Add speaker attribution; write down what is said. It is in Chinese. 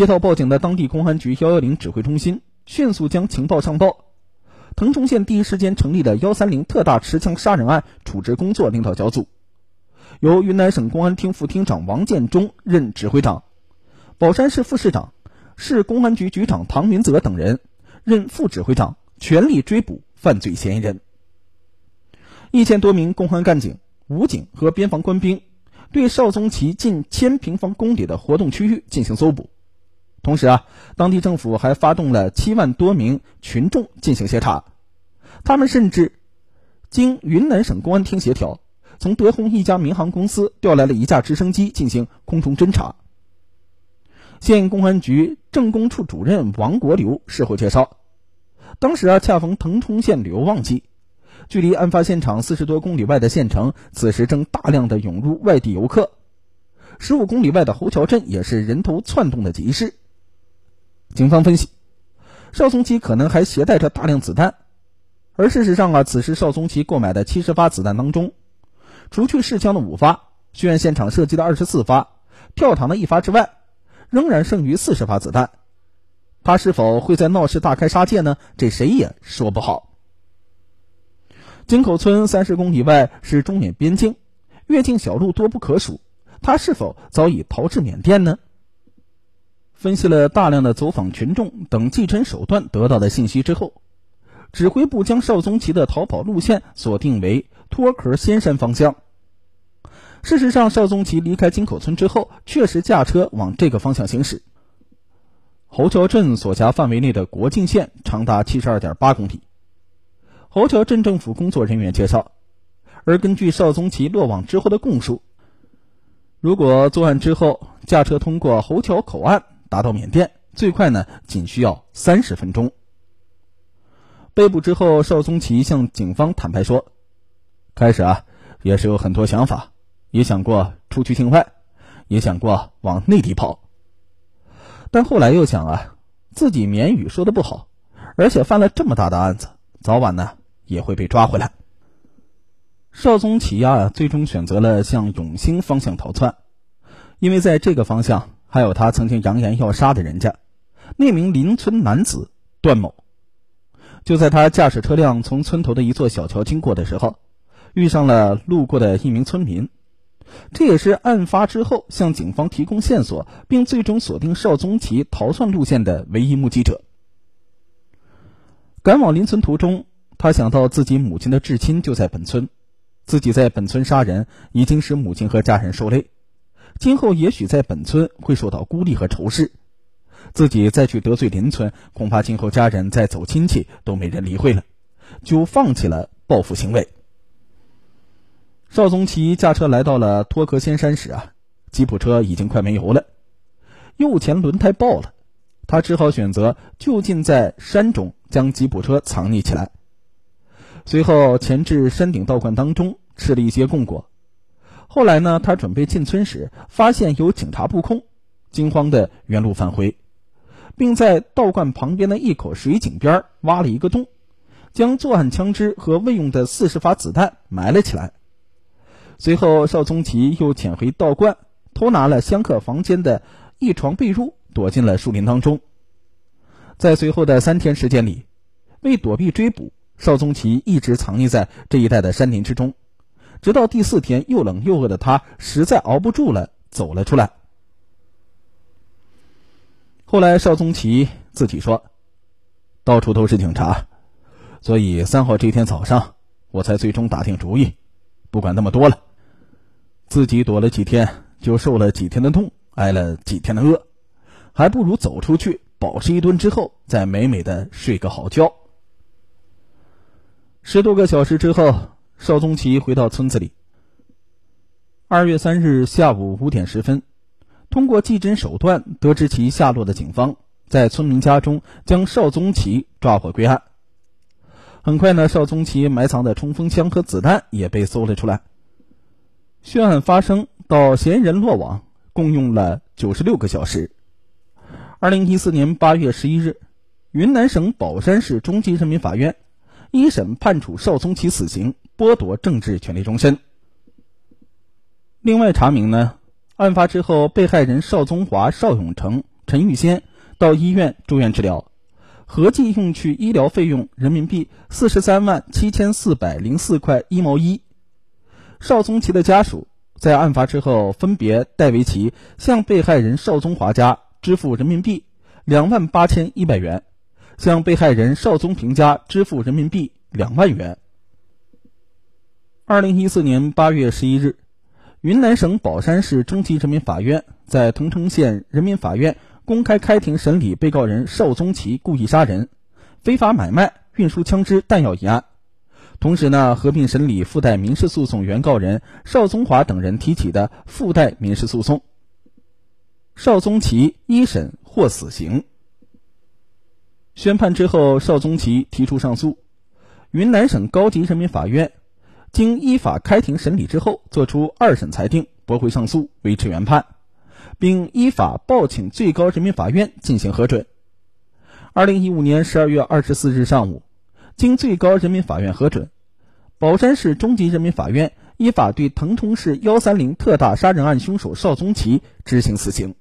Speaker 1: 接到报警的当地公安局幺幺零指挥中心迅速将情报上报，腾冲县第一时间成立了幺三零特大持枪杀人案处置工作领导小组，由云南省公安厅副厅长王建忠任指挥长，保山市副市长、市公安局局长唐明泽等人任副指挥长，全力追捕犯罪嫌疑人。一千多名公安干警、武警和边防官兵对邵宗奇近千平方公里的活动区域进行搜捕。同时啊，当地政府还发动了七万多名群众进行协查。他们甚至经云南省公安厅协调，从德宏一家民航公司调来了一架直升机进行空中侦查。县公安局政工处主任王国流事后介绍，当时啊，恰逢腾冲县旅游旺季。距离案发现场四十多公里外的县城，此时正大量的涌入外地游客。十五公里外的侯桥镇也是人头窜动的集市。警方分析，邵宗奇可能还携带着大量子弹，而事实上啊，此时邵宗奇购买的七十发子弹当中，除去试枪的五发、血案现场射击的二十四发、跳膛的一发之外，仍然剩余四十发子弹。他是否会在闹市大开杀戒呢？这谁也说不好。金口村三十公里外是中缅边境，越境小路多不可数。他是否早已逃至缅甸呢？分析了大量的走访群众等技侦手段得到的信息之后，指挥部将邵宗奇的逃跑路线锁定为脱壳仙山方向。事实上，邵宗奇离开金口村之后，确实驾车往这个方向行驶。侯桥镇所辖范围内的国境线长达七十二点八公里。侯桥镇政府工作人员介绍，而根据邵宗奇落网之后的供述，如果作案之后驾车通过侯桥口岸达到缅甸，最快呢仅需要三十分钟。被捕之后，邵宗奇向警方坦白说：“开始啊也是有很多想法，也想过出去境外，也想过往内地跑，但后来又想啊自己缅语说的不好，而且犯了这么大的案子，早晚呢。”也会被抓回来。邵宗奇啊，最终选择了向永兴方向逃窜，因为在这个方向还有他曾经扬言要杀的人家，那名邻村男子段某。就在他驾驶车辆从村头的一座小桥经过的时候，遇上了路过的一名村民，这也是案发之后向警方提供线索，并最终锁定邵宗奇逃窜路线的唯一目击者。赶往邻村途中。他想到自己母亲的至亲就在本村，自己在本村杀人已经使母亲和家人受累，今后也许在本村会受到孤立和仇视，自己再去得罪邻村，恐怕今后家人再走亲戚都没人理会了，就放弃了报复行为。邵宗奇驾车来到了托克仙山时啊，吉普车已经快没油了，右前轮胎爆了，他只好选择就近在山中将吉普车藏匿起来。随后潜至山顶道观当中吃了一些供果，后来呢，他准备进村时，发现有警察布控，惊慌的原路返回，并在道观旁边的一口水井边挖了一个洞，将作案枪支和未用的四十发子弹埋了起来。随后，邵宗奇又潜回道观，偷拿了香客房间的一床被褥，躲进了树林当中。在随后的三天时间里，为躲避追捕。邵宗奇一直藏匿在这一带的山林之中，直到第四天，又冷又饿的他实在熬不住了，走了出来。后来，邵宗奇自己说：“到处都是警察，所以三号这天早上，我才最终打定主意，不管那么多了，自己躲了几天，就受了几天的痛，挨了几天的饿，还不如走出去饱吃一顿之后，再美美的睡个好觉。”十多个小时之后，邵宗奇回到村子里。二月三日下午五点十分，通过技侦手段得知其下落的警方，在村民家中将邵宗奇抓获归案。很快呢，邵宗奇埋藏的冲锋枪和子弹也被搜了出来。血案发生到嫌疑人落网，共用了九十六个小时。二零一四年八月十一日，云南省保山市中级人民法院。一审判处邵宗奇死刑，剥夺政治权利终身。另外查明呢，案发之后，被害人邵宗华、邵永成陈玉仙到医院住院治疗，合计用去医疗费用人民币四十三万七千四百零四块一毛一。邵宗奇的家属在案发之后，分别代为其向被害人邵宗华家支付人民币两万八千一百元，向被害人邵宗平家支付人民币两万元。二零一四年八月十一日，云南省保山市中级人民法院在桐城县人民法院公开开庭审理被告人邵宗奇故意杀人、非法买卖、运输枪支弹药一案，同时呢，合并审理附带民事诉讼原告人邵宗华等人提起的附带民事诉讼。邵宗奇一审获死刑。宣判之后，邵宗奇提出上诉，云南省高级人民法院。经依法开庭审理之后，作出二审裁定，驳回上诉，维持原判，并依法报请最高人民法院进行核准。二零一五年十二月二十四日上午，经最高人民法院核准，保山市中级人民法院依法对腾冲市幺三零特大杀人案凶手邵宗奇执行死刑。